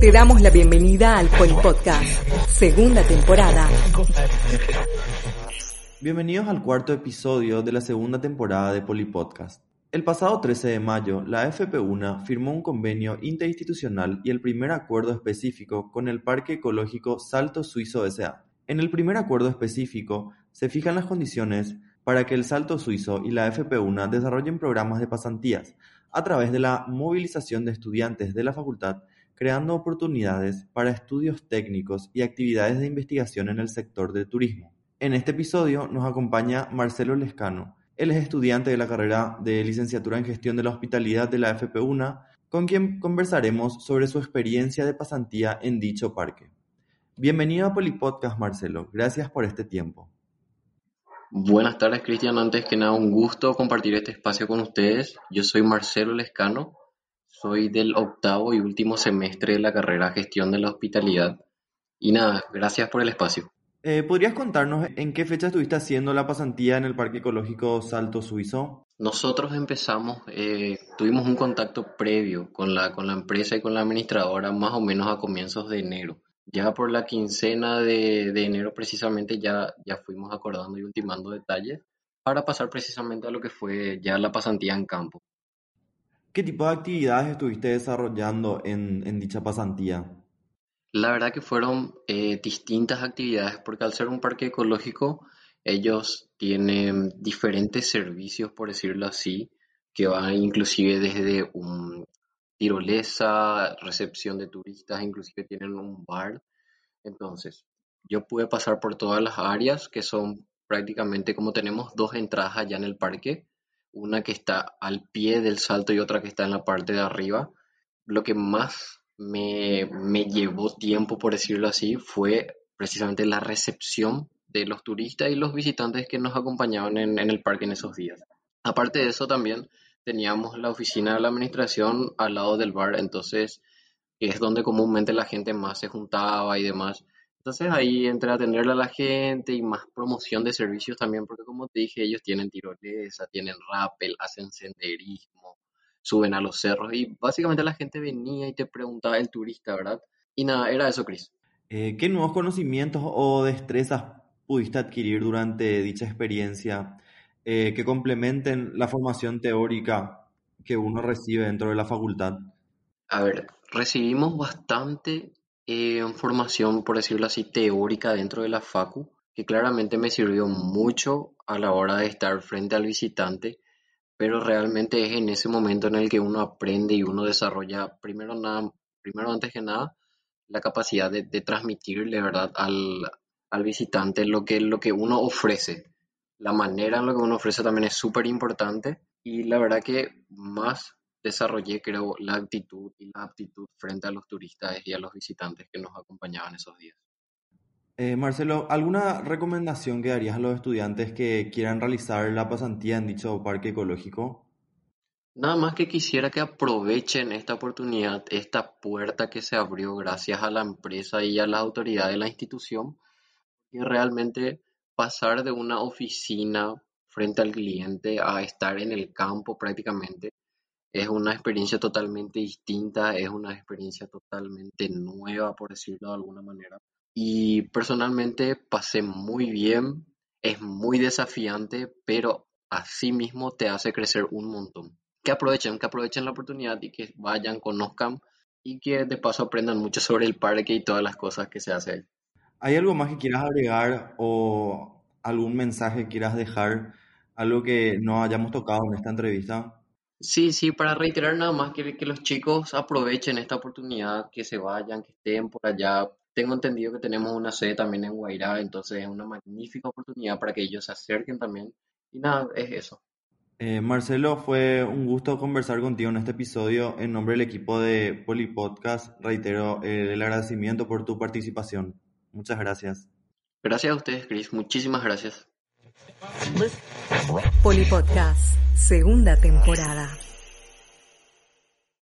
Te damos la bienvenida al Podcast, segunda temporada. Bienvenidos al cuarto episodio de la segunda temporada de Polipodcast. El pasado 13 de mayo, la FP1 firmó un convenio interinstitucional y el primer acuerdo específico con el Parque Ecológico Salto Suizo S.A. En el primer acuerdo específico se fijan las condiciones para que el Salto Suizo y la FP1 desarrollen programas de pasantías a través de la movilización de estudiantes de la facultad creando oportunidades para estudios técnicos y actividades de investigación en el sector del turismo. En este episodio nos acompaña Marcelo Lescano. Él es estudiante de la carrera de licenciatura en gestión de la hospitalidad de la FP1, con quien conversaremos sobre su experiencia de pasantía en dicho parque. Bienvenido a Polipodcast, Marcelo. Gracias por este tiempo. Buenas tardes, Cristian. Antes que nada, un gusto compartir este espacio con ustedes. Yo soy Marcelo Lescano, soy del octavo y último semestre de la carrera Gestión de la Hospitalidad. Y nada, gracias por el espacio. Eh, ¿Podrías contarnos en qué fecha estuviste haciendo la pasantía en el Parque Ecológico Salto Suizo? Nosotros empezamos, eh, tuvimos un contacto previo con la, con la empresa y con la administradora más o menos a comienzos de enero. Ya por la quincena de, de enero precisamente ya, ya fuimos acordando y ultimando detalles para pasar precisamente a lo que fue ya la pasantía en campo. ¿Qué tipo de actividades estuviste desarrollando en, en dicha pasantía? La verdad que fueron eh, distintas actividades porque al ser un parque ecológico ellos tienen diferentes servicios, por decirlo así, que van inclusive desde un tirolesa, recepción de turistas, inclusive tienen un bar. Entonces, yo pude pasar por todas las áreas que son prácticamente como tenemos dos entradas allá en el parque, una que está al pie del salto y otra que está en la parte de arriba. Lo que más me, llevó tiempo, por decirlo así, fue precisamente la recepción de los turistas y los visitantes que nos acompañaban en, en, el parque en esos días. Aparte de eso, también teníamos la oficina de la administración al lado del bar, entonces es donde comúnmente la gente más se juntaba y demás. Entonces ahí entre atenderle a la gente y más promoción de servicios también, porque como te dije, ellos tienen tirolesa, tienen rappel, hacen senderismo, suben a los cerros y básicamente la gente venía y te preguntaba el turista, ¿verdad? Y nada, era eso, Cris. Eh, ¿Qué nuevos conocimientos o destrezas pudiste adquirir durante dicha experiencia eh, que complementen la formación teórica que uno recibe dentro de la facultad? A ver, recibimos bastante eh, formación, por decirlo así, teórica dentro de la FACU, que claramente me sirvió mucho a la hora de estar frente al visitante, pero realmente es en ese momento en el que uno aprende y uno desarrolla, primero, nada, primero antes que nada, la capacidad de, transmitirle ¿verdad? Al, al, visitante lo que, lo que uno ofrece. La manera en la que uno ofrece también es súper importante y la verdad que más desarrollé, creo, la actitud y la aptitud frente a los turistas y a los visitantes que nos acompañaban esos días. Eh, Marcelo, ¿alguna recomendación que darías a los estudiantes que quieran realizar la pasantía en dicho parque ecológico? Nada más que quisiera que aprovechen esta oportunidad, esta puerta que se abrió gracias a la empresa y a la autoridad de la institución, y realmente pasar de una oficina frente al cliente a estar en el campo prácticamente es una experiencia totalmente distinta, es una experiencia totalmente nueva, por decirlo de alguna manera. Y personalmente pasé muy bien, es muy desafiante, pero así mismo te hace crecer un montón. Que aprovechen, que aprovechen la oportunidad y que vayan, conozcan y que de paso aprendan mucho sobre el parque y todas las cosas que se hacen. ¿Hay algo más que quieras agregar o algún mensaje que quieras dejar, algo que no hayamos tocado en esta entrevista? Sí, sí, para reiterar nada más que, que los chicos aprovechen esta oportunidad, que se vayan, que estén por allá. Tengo entendido que tenemos una sede también en Guairá, entonces es una magnífica oportunidad para que ellos se acerquen también. Y nada, es eso. Eh, Marcelo, fue un gusto conversar contigo en este episodio. En nombre del equipo de Polipodcast, reitero el agradecimiento por tu participación. Muchas gracias. Gracias a ustedes, Chris. Muchísimas gracias. Polipodcast, segunda temporada.